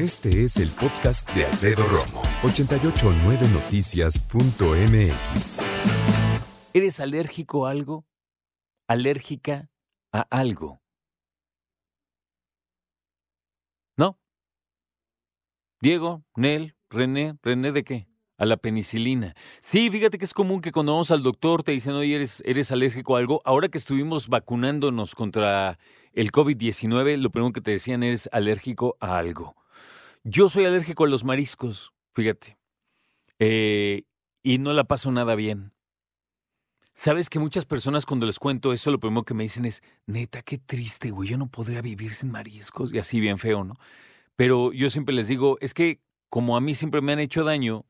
Este es el podcast de Alfredo Romo, 889noticias.mx. ¿Eres alérgico a algo? ¿Alérgica a algo? ¿No? Diego, Nel, René, ¿René de qué? A la penicilina. Sí, fíjate que es común que cuando vamos al doctor te dicen, oye, eres, eres alérgico a algo. Ahora que estuvimos vacunándonos contra el COVID-19, lo primero que te decían es alérgico a algo. Yo soy alérgico a los mariscos, fíjate. Eh, y no la paso nada bien. Sabes que muchas personas cuando les cuento eso, lo primero que me dicen es, neta, qué triste, güey, yo no podría vivir sin mariscos. Y así bien feo, ¿no? Pero yo siempre les digo, es que como a mí siempre me han hecho daño,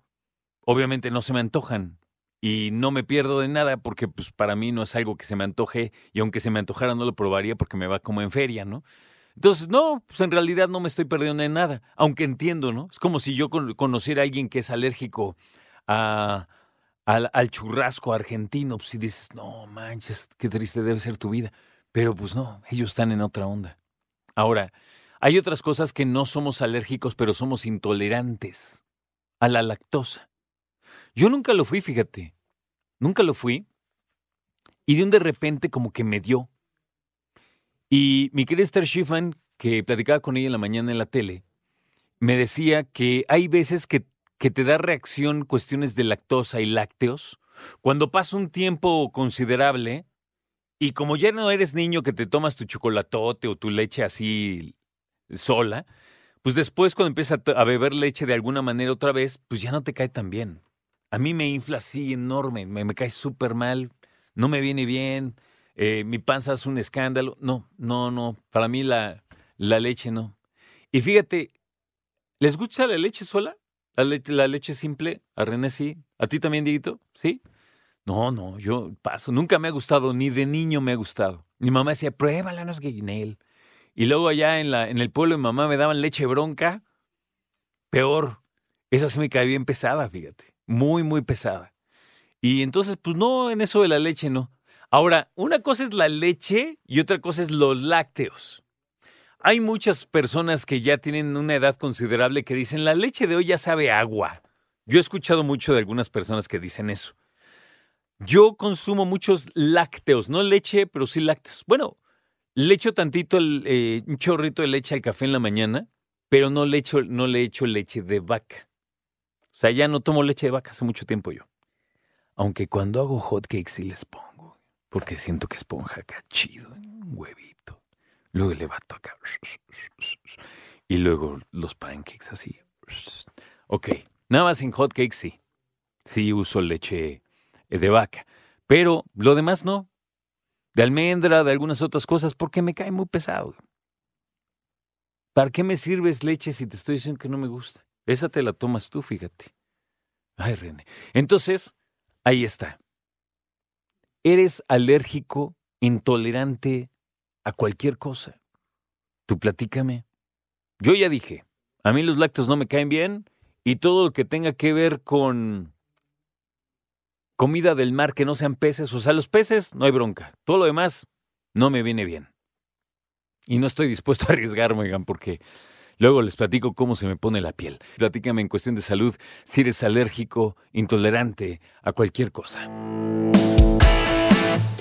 obviamente no se me antojan. Y no me pierdo de nada porque pues para mí no es algo que se me antoje y aunque se me antojara no lo probaría porque me va como en feria, ¿no? Entonces, no, pues en realidad no me estoy perdiendo de nada, aunque entiendo, ¿no? Es como si yo conociera a alguien que es alérgico al, al, churrasco argentino, pues dices, no manches, qué triste debe ser tu vida. Pero pues no, ellos están en otra onda. Ahora, hay otras cosas que no somos alérgicos, pero somos intolerantes a la lactosa. Yo nunca lo fui, fíjate. Nunca lo fui. Y de un de repente como que me dio. Y mi querida Esther Schiffman, que platicaba con ella en la mañana en la tele, me decía que hay veces que, que te da reacción cuestiones de lactosa y lácteos. Cuando pasa un tiempo considerable y como ya no eres niño que te tomas tu chocolatote o tu leche así sola, pues después cuando empiezas a beber leche de alguna manera otra vez, pues ya no te cae tan bien. A mí me infla así enorme, me, me cae súper mal, no me viene bien, eh, mi panza es un escándalo. No, no, no. Para mí la, la leche no. Y fíjate, ¿les gusta la leche sola? La, leche simple, a René sí. ¿A ti también, Dieguito? ¿Sí? No, no, yo paso. Nunca me ha gustado, ni de niño me ha gustado. Mi mamá decía, pruébala, no es guinel. Y luego allá en, la, en el pueblo mi mamá me daban leche bronca. Peor. Esa sí me cae bien pesada, fíjate. Muy, muy pesada. Y entonces, pues no, en eso de la leche no. Ahora, una cosa es la leche y otra cosa es los lácteos. Hay muchas personas que ya tienen una edad considerable que dicen, la leche de hoy ya sabe agua. Yo he escuchado mucho de algunas personas que dicen eso. Yo consumo muchos lácteos, no leche, pero sí lácteos. Bueno, le echo tantito el, eh, un chorrito de leche al café en la mañana, pero no le, echo, no le echo leche de vaca. O sea, ya no tomo leche de vaca hace mucho tiempo yo. Aunque cuando hago hot cakes sí les pongo porque siento que esponja acá chido, un huevito. Luego le bato acá. Y luego los pancakes así. Ok, nada más en hot cakes sí. Sí uso leche eh, de vaca. Pero lo demás no. De almendra, de algunas otras cosas, porque me cae muy pesado. ¿Para qué me sirves leche si te estoy diciendo que no me gusta? Esa te la tomas tú, fíjate. Ay, René. Entonces, ahí está. ¿Eres alérgico, intolerante a cualquier cosa? Tú platícame. Yo ya dije, a mí los lácteos no me caen bien y todo lo que tenga que ver con comida del mar que no sean peces, o sea, los peces, no hay bronca. Todo lo demás no me viene bien. Y no estoy dispuesto a arriesgarme, oigan, porque luego les platico cómo se me pone la piel. Platícame en cuestión de salud si eres alérgico, intolerante a cualquier cosa.